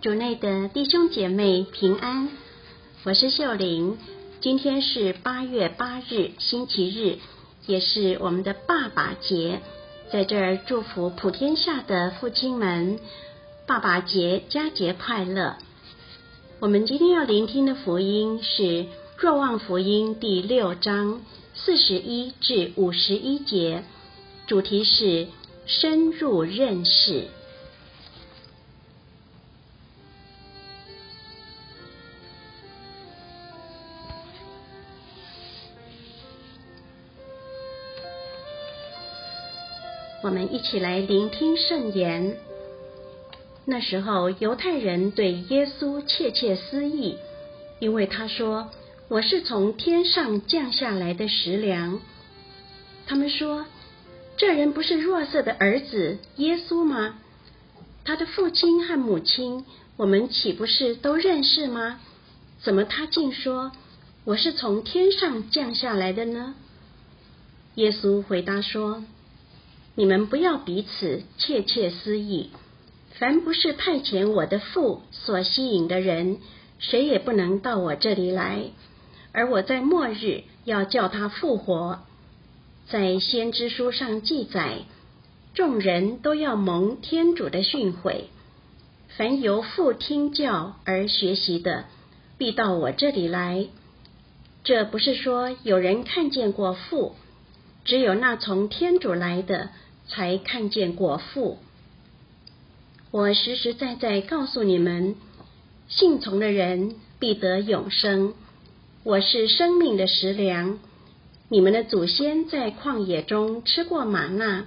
主内的弟兄姐妹平安，我是秀玲。今天是八月八日，星期日，也是我们的爸爸节，在这儿祝福普天下的父亲们，爸爸节佳节快乐。我们今天要聆听的福音是《若望福音》第六章四十一至五十一节，主题是深入认识。我们一起来聆听圣言。那时候，犹太人对耶稣窃窃私议，因为他说：“我是从天上降下来的食粮。”他们说：“这人不是若瑟的儿子耶稣吗？他的父亲和母亲，我们岂不是都认识吗？怎么他竟说我是从天上降下来的呢？”耶稣回答说。你们不要彼此窃窃私议。凡不是派遣我的父所吸引的人，谁也不能到我这里来。而我在末日要叫他复活。在先知书上记载，众人都要蒙天主的训诲。凡由父听教而学习的，必到我这里来。这不是说有人看见过父，只有那从天主来的。才看见果腹。我实实在在告诉你们，信从的人必得永生。我是生命的食粮。你们的祖先在旷野中吃过玛纳，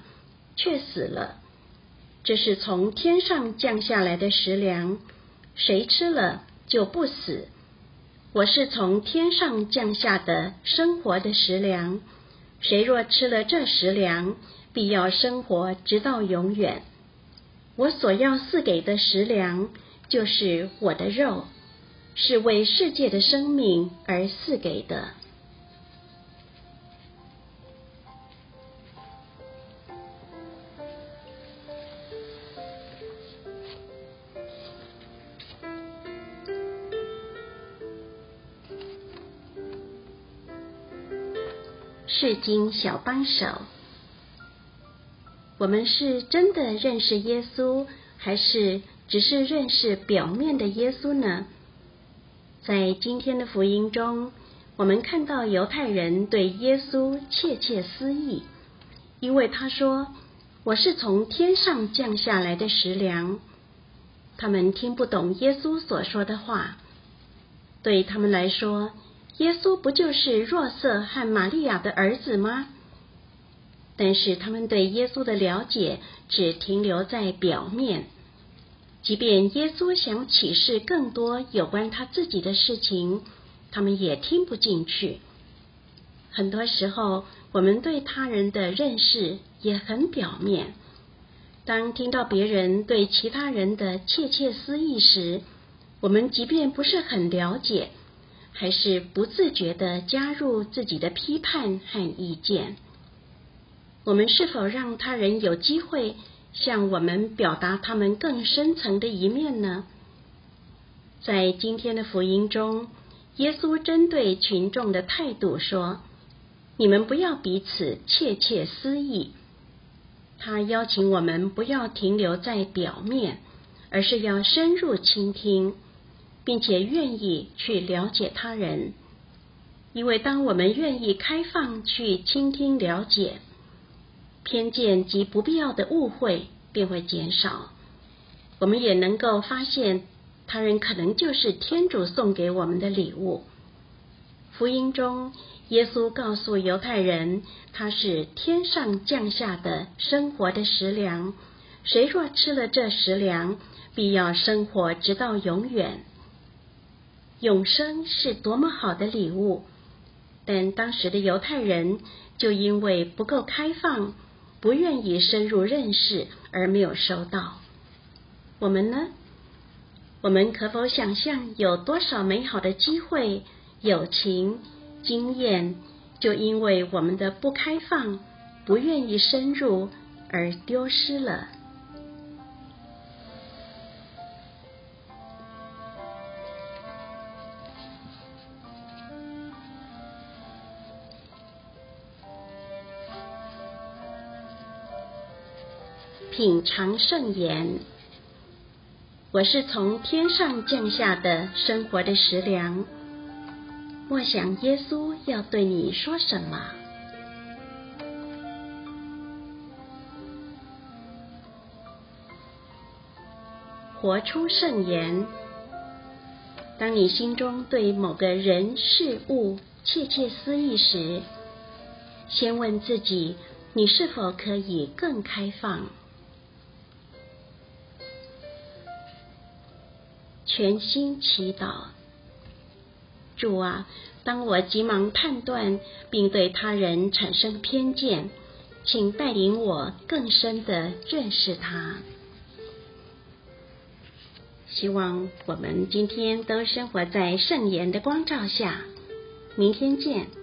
却死了。这是从天上降下来的食粮，谁吃了就不死。我是从天上降下的生活的食粮，谁若吃了这食粮，必要生活直到永远。我所要赐给的食粮，就是我的肉，是为世界的生命而赐给的。世经小帮手。我们是真的认识耶稣，还是只是认识表面的耶稣呢？在今天的福音中，我们看到犹太人对耶稣窃窃私议，因为他说：“我是从天上降下来的食粮。”他们听不懂耶稣所说的话。对他们来说，耶稣不就是若瑟和玛利亚的儿子吗？但是他们对耶稣的了解只停留在表面，即便耶稣想启示更多有关他自己的事情，他们也听不进去。很多时候，我们对他人的认识也很表面。当听到别人对其他人的窃窃私语时，我们即便不是很了解，还是不自觉的加入自己的批判和意见。我们是否让他人有机会向我们表达他们更深层的一面呢？在今天的福音中，耶稣针对群众的态度说：“你们不要彼此窃窃私议。”他邀请我们不要停留在表面，而是要深入倾听，并且愿意去了解他人。因为当我们愿意开放去倾听、了解，偏见及不必要的误会便会减少，我们也能够发现他人可能就是天主送给我们的礼物。福音中，耶稣告诉犹太人，他是天上降下的生活的食粮，谁若吃了这食粮，必要生活直到永远。永生是多么好的礼物，但当时的犹太人就因为不够开放。不愿意深入认识而没有收到，我们呢？我们可否想象有多少美好的机会、友情、经验，就因为我们的不开放、不愿意深入而丢失了？品尝圣言。我是从天上降下的生活的食粮。默想耶稣要对你说什么？活出圣言。当你心中对某个人事物窃窃私语时，先问自己：你是否可以更开放？全心祈祷，主啊，当我急忙判断并对他人产生偏见，请带领我更深的认识他。希望我们今天都生活在圣言的光照下。明天见。